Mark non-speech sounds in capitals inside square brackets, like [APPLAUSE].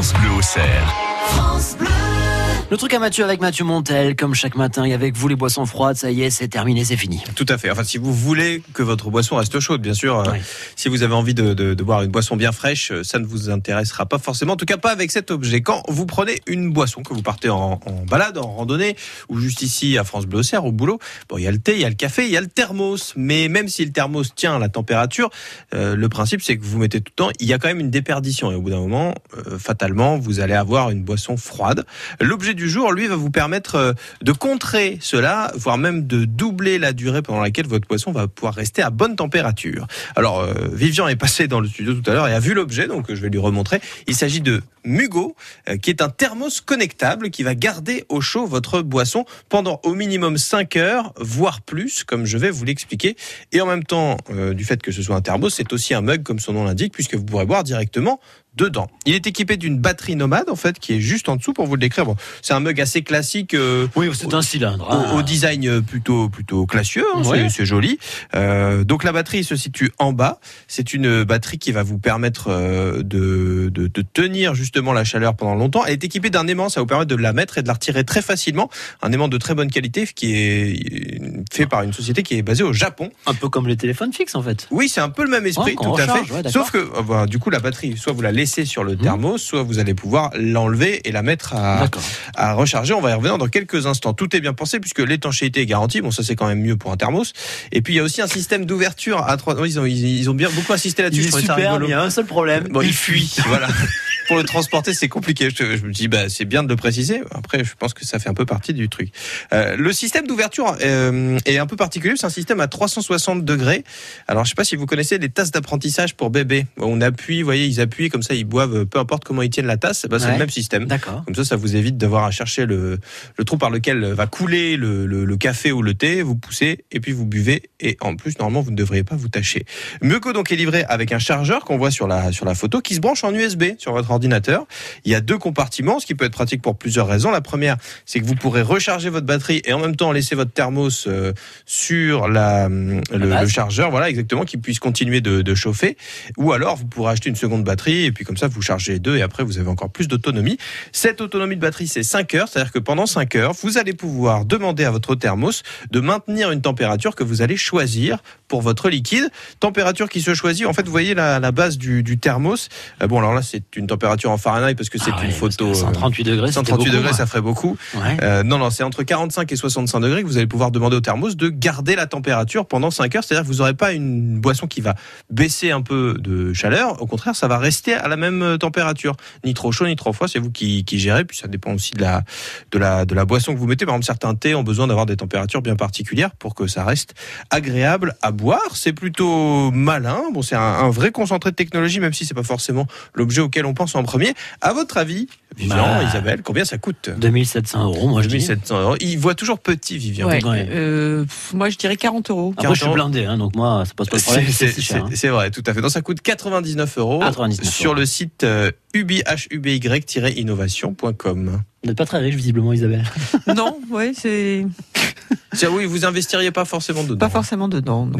France Bleu au cerf. Le truc à Mathieu avec Mathieu Montel, comme chaque matin, et avec vous les boissons froides, ça y est, c'est terminé, c'est fini. Tout à fait. Enfin, si vous voulez que votre boisson reste chaude, bien sûr. euh, Oui. Si vous avez envie de, de- de boire une boisson bien fraîche, euh, ça ne vous intéressera pas forcément. En tout cas, pas avec cet objet. Quand vous prenez une boisson, que vous partez en, en balade, en randonnée, ou juste ici à France Bleu au boulot, bon, il y a le thé, il y a le café, il y a le thermos. Mais même si le thermos tient à la température, euh, le principe, c'est que vous mettez tout le temps, il y a quand même une déperdition. Et au bout d'un moment, euh, fatalement, vous allez avoir une boisson froide. L'objet du jour, lui, va vous permettre euh, de contrer cela, voire même de doubler la durée pendant laquelle votre boisson va pouvoir rester à bonne température. Alors, euh, Vivian est passé dans le studio tout à l'heure et a vu l'objet, donc euh, je vais lui remontrer. Il s'agit de Mugo, euh, qui est un thermos connectable qui va garder au chaud votre boisson pendant au minimum 5 heures, voire plus, comme je vais vous l'expliquer. Et en même temps, euh, du fait que ce soit un thermos, c'est aussi un mug, comme son nom l'indique, puisque vous pourrez boire directement dedans. Il est équipé d'une batterie nomade, en fait, qui est juste en dessous pour vous le décrire. Bon, c'est un mug assez classique. euh, Oui, c'est un cylindre. au, hein. au design plutôt plutôt classieux, hein, Ouais. c'est- joli. Euh, donc la batterie se situe en bas. C'est une batterie qui va vous permettre de, de, de tenir justement la chaleur pendant longtemps. Elle est équipée d'un aimant, ça vous permettre de la mettre et de la retirer très facilement. Un aimant de très bonne qualité qui est fait par une société qui est basée au Japon. Un peu comme les téléphones fixes, en fait. Oui, c'est un peu le même esprit, Ouais, tout à fait. ouais. Sauf que voilà, du coup la batterie, soit vous la laissez sur le Mhm. thermos, soit vous allez pouvoir l'enlever et la mettre à, recharger. On va y revenir dans quelques instants. Tout est bien pensé puisque l'étanchéité est garantie. Bon, ça c'est quand même mieux pour un thermos. Et puis il y a aussi un système d'ouverture à trois. Ils ont, ils, ils ont bien beaucoup insisté là-dessus. Il il y a un seul problème. Bon, il fuit. voilà. [LAUGHS] Pour le transporter, c'est compliqué. Je, je me dis, bah, c'est bien de le préciser. Après, je pense que ça fait un peu partie du truc. Euh, le système d'ouverture euh, est un peu particulier. C'est un système à 360 degrés. Alors, je sais pas si vous connaissez les tasses d'apprentissage pour bébés. On appuie, vous voyez, ils appuient comme ça, ils boivent, peu importe comment ils tiennent la tasse. Bah, c'est Ouais. le même système. D'accord. Comme ça, ça vous évite d'avoir à chercher le, le trou par lequel va couler le, le- le café ou le thé. Vous poussez et puis vous buvez. Et en plus, normalement, vous ne devriez pas vous tâcher. Muco donc est livré avec un chargeur qu'on voit sur la, sur la photo qui se branche en USB sur votre ordinateur. Il y a deux compartiments, ce qui peut être pratique pour plusieurs raisons. La première, c'est que vous pourrez recharger votre batterie et en même temps laisser votre thermos euh, sur la, le, chargeur, voilà exactement, qui puisse continuer de, de chauffer. Ou alors, vous pourrez acheter une seconde batterie et puis comme ça, vous chargez deux et après, vous avez encore plus d'autonomie. Cette autonomie de batterie, c'est 5 heures, c'est-à-dire que pendant 5 heures, vous allez pouvoir demander à votre thermos de maintenir une température que vous allez choisir pour votre liquide. Température qui se choisit, en fait, vous voyez la, la base du, du thermos. Euh, bon, alors là, c'est une température en Fahrenheit parce que c'est Ah une photo. parce que euh, 138 degrés, c'était 138 beaucoup, degrés, ouais. ça ferait beaucoup. Ouais. Euh, non, non, c'est entre 45 et 65 degrés que vous allez pouvoir demander au thermos de garder la température pendant 5 heures. C'est-à-dire que vous n'aurez pas une boisson qui va baisser un peu de chaleur. Au contraire, ça va rester à la même euh, température. Ni trop chaud, ni trop froid. C'est vous qui, qui gérez. Puis ça dépend aussi de la, de, la, de la boisson que vous mettez. Par exemple, certains thés ont besoin d'avoir des températures bien particulières pour que ça reste agréable à boire. C'est plutôt malin. Bon, c'est un, un vrai concentré de technologie, même si c'est pas forcément l'objet auquel on pense en premier. À votre avis, Vivian, Bah. Isabelle, combien ça coûte 2700 euros, moi je dis. 2700 euros. Il voit toujours petit, Vivian. Ouais. Ouais. Euh, moi, je dirais 40 euros. Après, je suis 40 blindé, hein, donc moi, ça pose pas de problème. C'est hein. vrai, tout à fait. Donc ça coûte 99 euros 99 sur euros. le site euh, ubi-innovation.com. Vous n'êtes pas très riche, visiblement, Isabelle. non, ouais, c'est [LAUGHS] oui, vous investiriez pas forcément dedans. pas forcément dedans. non.